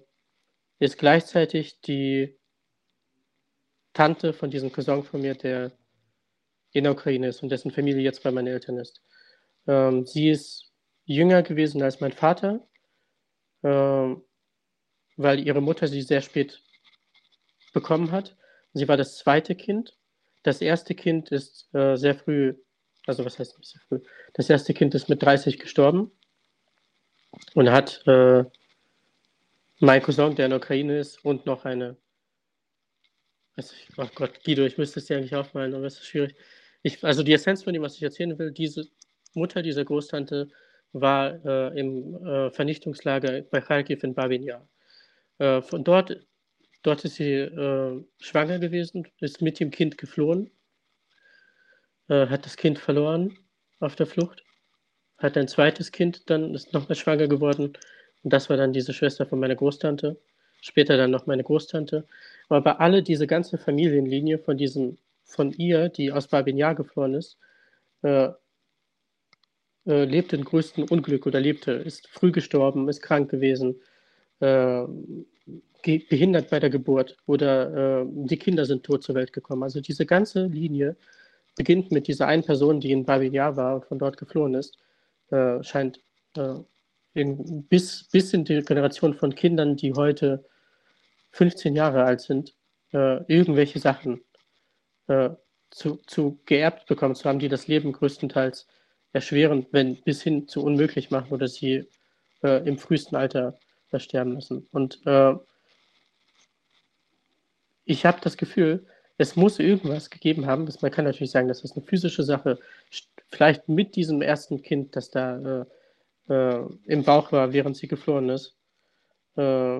äh, ist gleichzeitig die Tante von diesem Cousin von mir, der in der Ukraine ist und dessen Familie jetzt bei meinen Eltern ist. Ähm, sie ist jünger gewesen als mein Vater weil ihre Mutter sie sehr spät bekommen hat. Sie war das zweite Kind. Das erste Kind ist äh, sehr früh, also was heißt sehr früh? Das erste Kind ist mit 30 gestorben und hat äh, mein Cousin, der in der Ukraine ist, und noch eine. Also oh Gott, Guido, ich müsste es dir eigentlich aufmalen, aber es ist schwierig. Ich, also die Essenz von dem, was ich erzählen will, diese Mutter dieser Großtante war äh, im äh, Vernichtungslager bei Kharkiv in Babinja. Äh, von dort, dort ist sie äh, schwanger gewesen, ist mit dem Kind geflohen, äh, hat das Kind verloren auf der Flucht, hat ein zweites Kind, dann ist noch mal schwanger geworden und das war dann diese Schwester von meiner Großtante, später dann noch meine Großtante. Aber alle diese ganze Familienlinie von diesem, von ihr, die aus Babinja geflohen ist, äh, lebt in größtem Unglück oder lebte, ist früh gestorben, ist krank gewesen, äh, behindert bei der Geburt oder äh, die Kinder sind tot zur Welt gekommen. Also diese ganze Linie beginnt mit dieser einen Person, die in Babylon war und von dort geflohen ist, äh, scheint äh, in, bis, bis in die Generation von Kindern, die heute 15 Jahre alt sind, äh, irgendwelche Sachen zu, zu geerbt bekommen zu haben, die das Leben größtenteils erschwerend, wenn bis hin zu unmöglich machen oder sie äh, im frühesten Alter versterben müssen. Und äh, ich habe das Gefühl, es muss irgendwas gegeben haben. man kann natürlich sagen, das ist eine physische Sache. Vielleicht mit diesem ersten Kind, das da äh, äh im Bauch war, während sie geflohen ist, äh,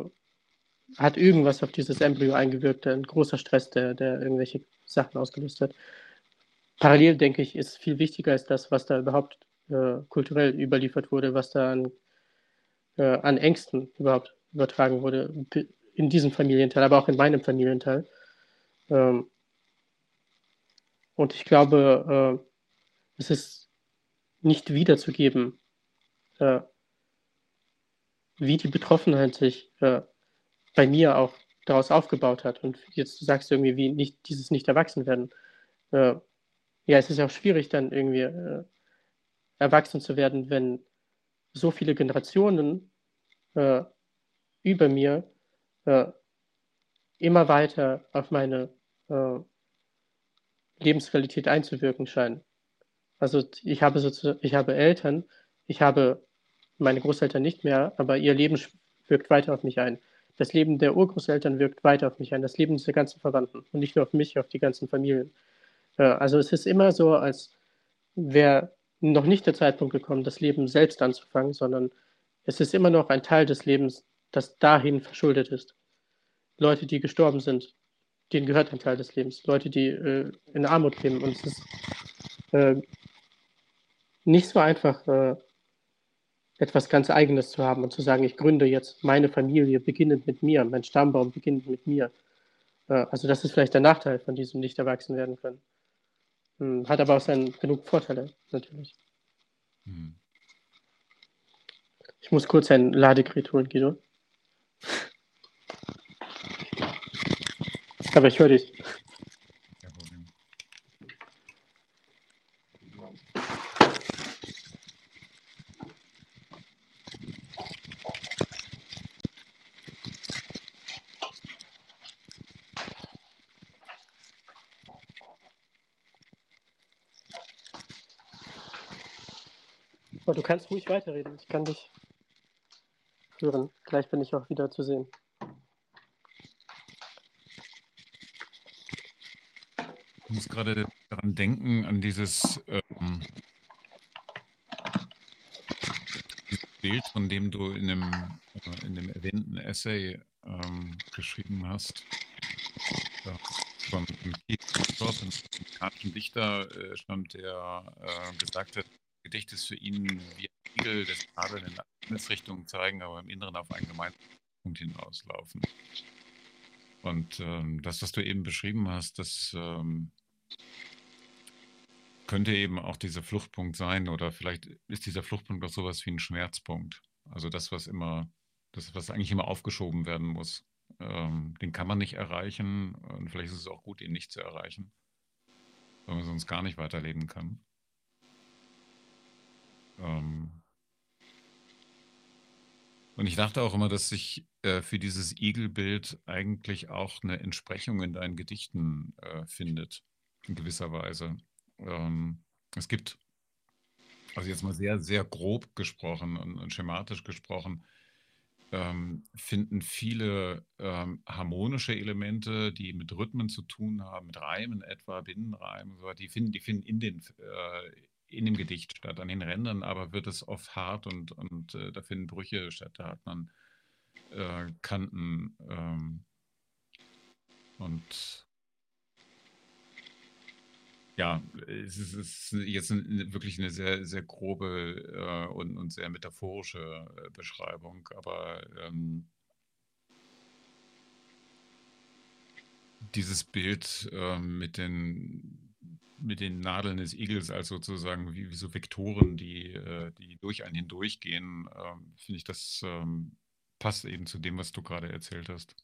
hat irgendwas auf dieses Embryo eingewirkt, ein großer Stress, der, der irgendwelche Sachen ausgelöst hat parallel, denke ich, ist viel wichtiger als das, was da überhaupt äh, kulturell überliefert wurde, was da an, äh, an Ängsten überhaupt übertragen wurde, in diesem Familienteil, aber auch in meinem Familienteil. Ähm, und ich glaube, äh, es ist nicht wiederzugeben, äh, wie die Betroffenheit sich äh, bei mir auch daraus aufgebaut hat. Und jetzt sagst du irgendwie, wie nicht, dieses Nicht-Erwachsenwerden. Äh, ja, es ist auch schwierig, dann irgendwie äh, erwachsen zu werden, wenn so viele Generationen äh, über mir äh, immer weiter auf meine äh, Lebensqualität einzuwirken scheinen. Also ich habe ich habe Eltern, ich habe meine Großeltern nicht mehr, aber ihr Leben wirkt weiter auf mich ein. Das Leben der Urgroßeltern wirkt weiter auf mich ein, das Leben der ganzen Verwandten und nicht nur auf mich, auf die ganzen Familien. Also es ist immer so, als wäre noch nicht der Zeitpunkt gekommen, das Leben selbst anzufangen, sondern es ist immer noch ein Teil des Lebens, das dahin verschuldet ist. Leute, die gestorben sind, denen gehört ein Teil des Lebens. Leute, die äh, in Armut leben. Und es ist äh, nicht so einfach, äh, etwas ganz Eigenes zu haben und zu sagen, ich gründe jetzt meine Familie beginnend mit mir, mein Stammbaum beginnt mit mir. Äh, also das ist vielleicht der Nachteil von diesem nicht erwachsen werden können. Hm, hat aber auch seinen, genug Vorteile, natürlich. Hm. Ich muss kurz ein Ladegerät holen, Guido. Aber ich höre dich. Kannst ruhig weiterreden. Ich kann dich hören. Gleich bin ich auch wieder zu sehen. Ich muss gerade daran denken, an dieses, ähm, Bild, von dem du in dem, äh, in dem erwähnten Essay ähm, geschrieben hast. Ja, von Keith Thorpe, einem amerikanischen Dichter, äh, stand, der äh, gesagt hat, Gedicht ist für ihn wie ein Igel, das Nadel in eine Richtung zeigen, aber im Inneren auf einen gemeinsamen Punkt hinauslaufen. Und ähm, das, was du eben beschrieben hast, das ähm, könnte eben auch dieser Fluchtpunkt sein oder vielleicht ist dieser Fluchtpunkt auch sowas wie ein Schmerzpunkt. Also das, was immer, das, was eigentlich immer aufgeschoben werden muss. Ähm, den kann man nicht erreichen und vielleicht ist es auch gut, ihn nicht zu erreichen, weil man sonst gar nicht weiterleben kann. Ähm und ich dachte auch immer, dass sich äh, für dieses Igelbild eigentlich auch eine Entsprechung in deinen Gedichten äh, findet, in gewisser Weise. Ähm, es gibt, also jetzt mal sehr, sehr grob gesprochen und, und schematisch gesprochen, ähm, finden viele ähm, harmonische Elemente, die mit Rhythmen zu tun haben, mit Reimen etwa, Binnenreimen, so, die finden, die finden in den, äh, in dem Gedicht statt. An den Rändern aber wird es oft hart und, und äh, da finden Brüche statt. Da hat man äh, Kanten ähm, und ja, es ist, es ist jetzt ein, wirklich eine sehr, sehr grobe äh, und, und sehr metaphorische äh, Beschreibung, aber ähm, dieses Bild äh, mit den mit den Nadeln des Igels als sozusagen wie, wie so Vektoren, die, äh, die durch einen hindurchgehen, ähm, finde ich, das ähm, passt eben zu dem, was du gerade erzählt hast.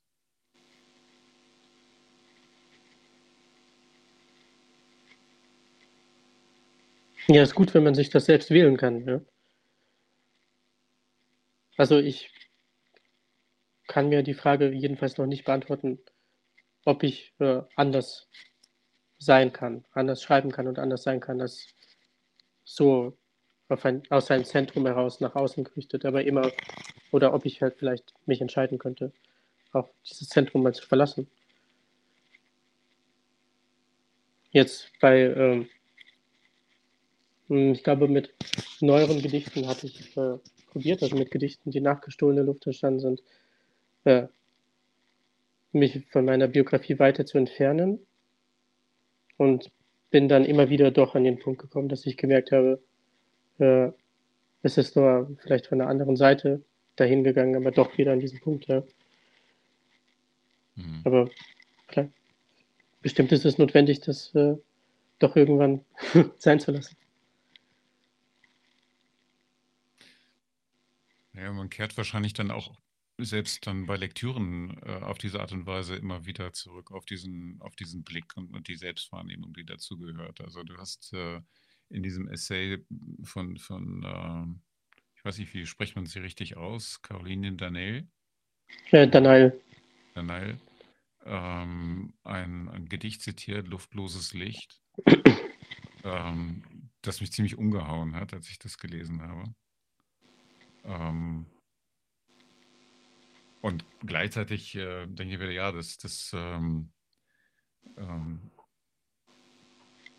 Ja, ist gut, wenn man sich das selbst wählen kann. Ja? Also ich kann mir die Frage jedenfalls noch nicht beantworten, ob ich äh, anders sein kann, anders schreiben kann und anders sein kann, als so ein, aus seinem Zentrum heraus nach außen gerichtet, aber immer, oder ob ich halt vielleicht mich entscheiden könnte, auch dieses Zentrum mal zu verlassen. Jetzt bei, ähm, hm, ich glaube, mit neueren Gedichten hatte ich äh, probiert, also mit Gedichten, die nach gestohlene Luft entstanden sind, äh, mich von meiner Biografie weiter zu entfernen und bin dann immer wieder doch an den Punkt gekommen, dass ich gemerkt habe, äh, es ist nur vielleicht von der anderen Seite dahin gegangen, aber doch wieder an diesen Punkt, ja. Mhm. Aber klar, bestimmt ist es notwendig, das äh, doch irgendwann sein zu lassen. Ja, man kehrt wahrscheinlich dann auch selbst dann bei Lektüren äh, auf diese Art und Weise immer wieder zurück auf diesen, auf diesen Blick und, und die Selbstwahrnehmung, die dazugehört. Also du hast äh, in diesem Essay von, von äh, ich weiß nicht, wie spricht man sie richtig aus, Caroline Danel? Ja, Danail. Danail. ähm, ein, ein, Gedicht zitiert, Luftloses Licht, ähm, das mich ziemlich umgehauen hat, als ich das gelesen habe. Ähm, und gleichzeitig äh, denke ich wieder, ja, das, das ähm, ähm,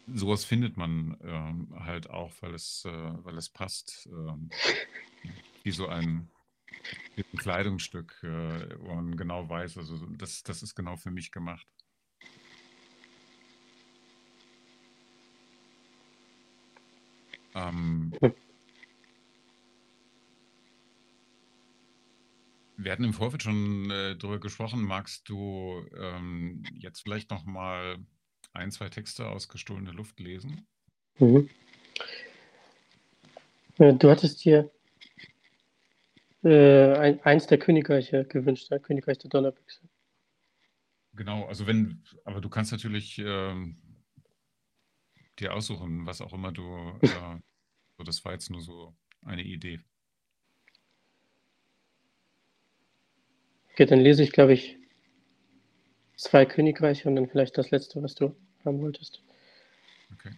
sowas findet man ähm, halt auch, weil es, äh, weil es passt, ähm, wie so ein, wie ein Kleidungsstück, äh, wo man genau weiß, also das, das ist genau für mich gemacht. Ähm, Wir hatten im Vorfeld schon äh, darüber gesprochen. Magst du ähm, jetzt vielleicht noch mal ein, zwei Texte aus Gestohlene Luft lesen? Mhm. Äh, du hattest dir äh, ein, eins der Königreiche gewünscht, der Königreich der Donnerbüchse. Genau, also wenn, aber du kannst natürlich ähm, dir aussuchen, was auch immer du, äh, so, das war jetzt nur so eine Idee. Okay, dann lese ich, glaube ich, zwei Königreiche und dann vielleicht das letzte, was du haben wolltest. Okay.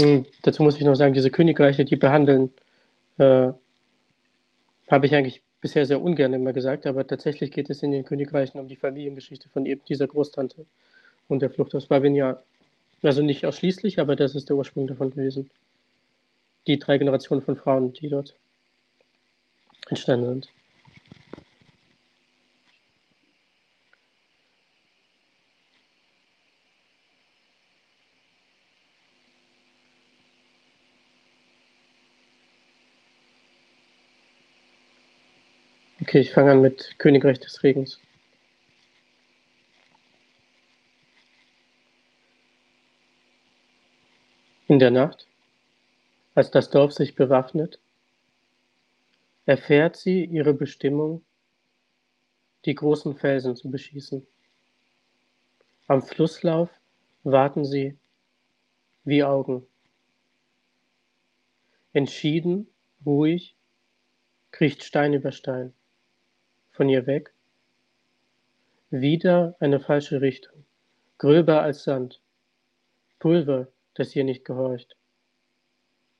Hm, dazu muss ich noch sagen, diese Königreiche, die behandeln, äh, habe ich eigentlich bisher sehr ungern immer gesagt, aber tatsächlich geht es in den Königreichen um die Familiengeschichte von eben dieser Großtante und der Flucht aus Babylon. Ja, also nicht ausschließlich, aber das ist der Ursprung davon gewesen. Die drei Generationen von Frauen, die dort entstanden sind. Okay, ich fange an mit Königreich des Regens. In der Nacht, als das Dorf sich bewaffnet, erfährt sie ihre Bestimmung, die großen Felsen zu beschießen. Am Flusslauf warten sie wie Augen. Entschieden, ruhig, kriecht Stein über Stein von ihr weg. Wieder eine falsche Richtung, gröber als Sand, Pulver, das ihr nicht gehorcht.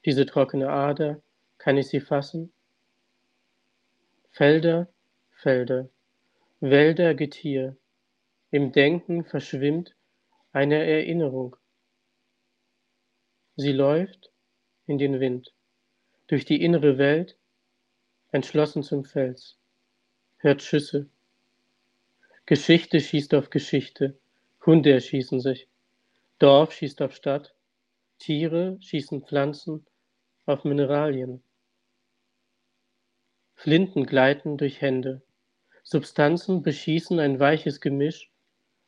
Diese trockene Ader, kann ich sie fassen? Felder, Felder, Wälder, Getier, im Denken verschwimmt eine Erinnerung. Sie läuft in den Wind, durch die innere Welt, entschlossen zum Fels hört Schüsse. Geschichte schießt auf Geschichte, Hunde erschießen sich, Dorf schießt auf Stadt, Tiere schießen Pflanzen auf Mineralien. Flinten gleiten durch Hände, Substanzen beschießen ein weiches Gemisch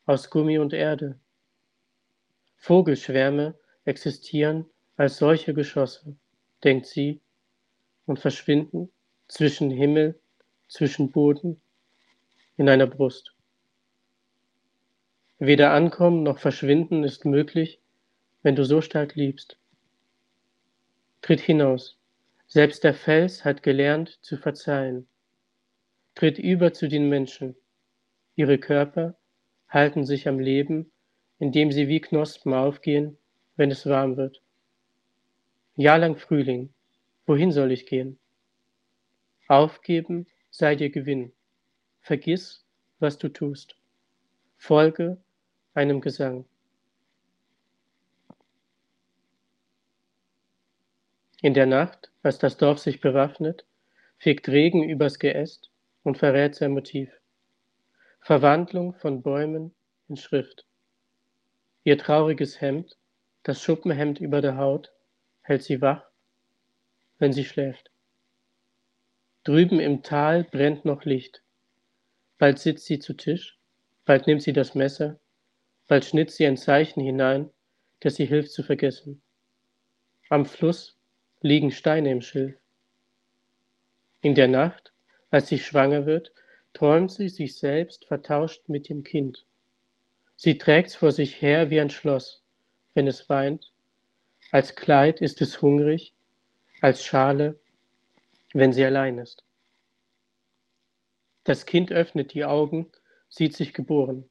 aus Gummi und Erde. Vogelschwärme existieren als solche Geschosse, denkt sie, und verschwinden zwischen Himmel zwischen Boden in einer Brust. Weder ankommen noch verschwinden ist möglich, wenn du so stark liebst. Tritt hinaus. Selbst der Fels hat gelernt zu verzeihen. Tritt über zu den Menschen. Ihre Körper halten sich am Leben, indem sie wie Knospen aufgehen, wenn es warm wird. Jahrlang Frühling. Wohin soll ich gehen? Aufgeben sei dir Gewinn. Vergiss, was du tust. Folge einem Gesang. In der Nacht, als das Dorf sich bewaffnet, fegt Regen übers Geäst und verrät sein Motiv. Verwandlung von Bäumen in Schrift. Ihr trauriges Hemd, das Schuppenhemd über der Haut, hält sie wach, wenn sie schläft. Drüben im Tal brennt noch Licht. Bald sitzt sie zu Tisch, bald nimmt sie das Messer, bald schnitt sie ein Zeichen hinein, das sie hilft zu vergessen. Am Fluss liegen Steine im Schilf. In der Nacht, als sie schwanger wird, träumt sie sich selbst vertauscht mit dem Kind. Sie trägt's vor sich her wie ein Schloss, wenn es weint. Als Kleid ist es hungrig, als Schale wenn sie allein ist. Das Kind öffnet die Augen, sieht sich geboren.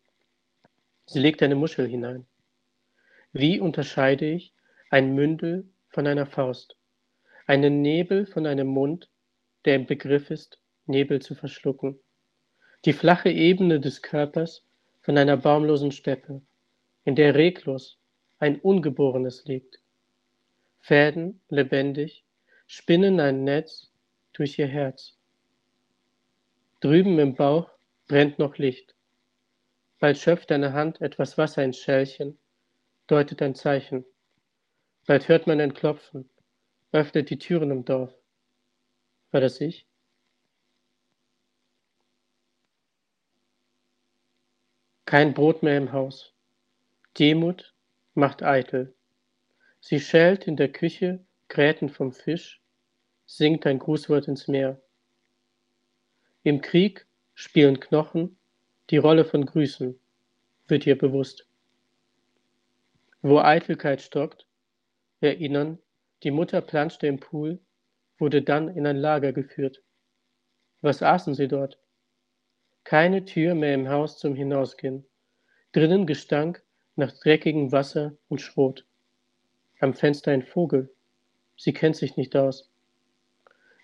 Sie legt eine Muschel hinein. Wie unterscheide ich ein Mündel von einer Faust, einen Nebel von einem Mund, der im Begriff ist, Nebel zu verschlucken, die flache Ebene des Körpers von einer baumlosen Steppe, in der reglos ein Ungeborenes liegt. Fäden, lebendig, spinnen ein Netz durch ihr Herz. Drüben im Bauch brennt noch Licht. Bald schöpft deine Hand etwas Wasser ins Schälchen, deutet ein Zeichen. Bald hört man ein Klopfen, öffnet die Türen im Dorf. War das ich? Kein Brot mehr im Haus. Demut macht eitel. Sie schält in der Küche Gräten vom Fisch, singt ein Grußwort ins Meer. Im Krieg spielen Knochen die Rolle von Grüßen, wird ihr bewusst. Wo Eitelkeit stockt, erinnern, die Mutter planschte im Pool, wurde dann in ein Lager geführt. Was aßen sie dort? Keine Tür mehr im Haus zum Hinausgehen. Drinnen Gestank nach dreckigem Wasser und Schrot. Am Fenster ein Vogel. Sie kennt sich nicht aus.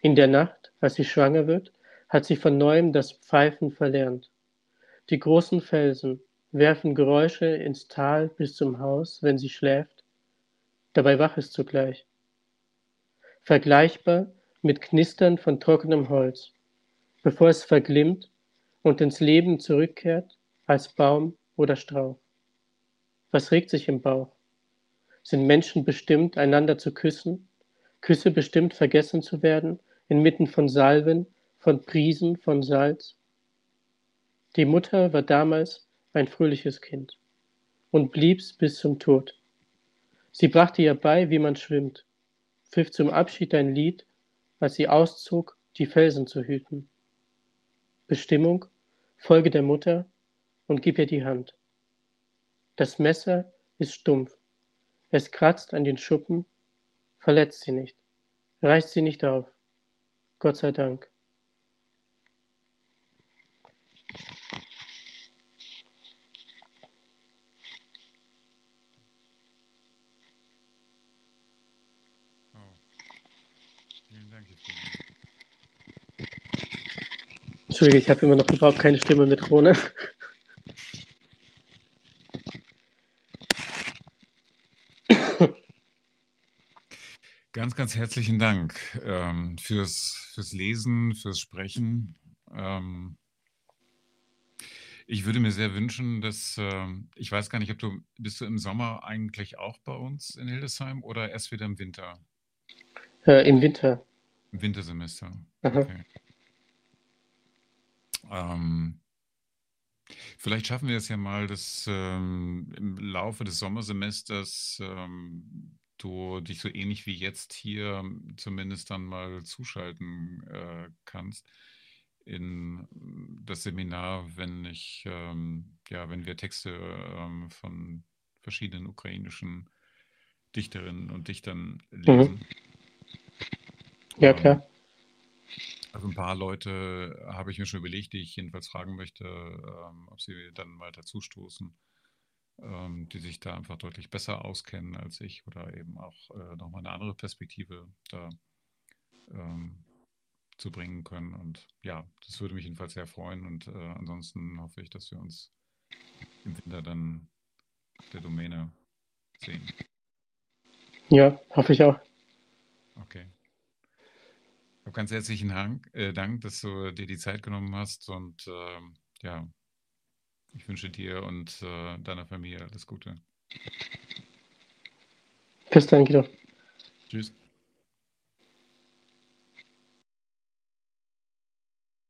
In der Nacht, als sie schwanger wird, hat sie von neuem das Pfeifen verlernt. Die großen Felsen werfen Geräusche ins Tal bis zum Haus, wenn sie schläft, dabei wach ist zugleich. Vergleichbar mit Knistern von trockenem Holz, bevor es verglimmt und ins Leben zurückkehrt als Baum oder Strauch. Was regt sich im Bauch? Sind Menschen bestimmt, einander zu küssen? Küsse bestimmt, vergessen zu werden, inmitten von Salven, von Priesen, von Salz? Die Mutter war damals ein fröhliches Kind und blieb's bis zum Tod. Sie brachte ihr bei, wie man schwimmt, pfiff zum Abschied ein Lied, als sie auszog, die Felsen zu hüten. Bestimmung, folge der Mutter und gib ihr die Hand. Das Messer ist stumpf, es kratzt an den Schuppen, verletzt sie nicht, reißt sie nicht auf. Gott sei Dank. Entschuldige, ich habe immer noch überhaupt keine Stimme mit Krone. Ganz, ganz herzlichen Dank ähm, fürs, fürs Lesen, fürs Sprechen. Ähm, ich würde mir sehr wünschen, dass, äh, ich weiß gar nicht, ob du, bist du im Sommer eigentlich auch bei uns in Hildesheim oder erst wieder im Winter? Äh, Im Winter. Im Wintersemester. Okay. Ähm, vielleicht schaffen wir es ja mal, dass ähm, im Laufe des Sommersemesters ähm, du dich so ähnlich wie jetzt hier zumindest dann mal zuschalten äh, kannst in das Seminar, wenn ich, ähm, ja, wenn wir Texte ähm, von verschiedenen ukrainischen Dichterinnen und Dichtern Mhm. lesen. Ja, Ähm, klar. also ein paar Leute habe ich mir schon überlegt, die ich jedenfalls fragen möchte, ähm, ob sie dann mal dazustoßen, ähm, die sich da einfach deutlich besser auskennen als ich oder eben auch äh, nochmal eine andere Perspektive da ähm, zu bringen können. Und ja, das würde mich jedenfalls sehr freuen. Und äh, ansonsten hoffe ich, dass wir uns im Winter dann auf der Domäne sehen. Ja, hoffe ich auch. Okay. Hab ganz herzlichen Dank, äh, Dank, dass du dir die Zeit genommen hast und ähm, ja, ich wünsche dir und äh, deiner Familie alles Gute. Bis dann, Guido. Tschüss.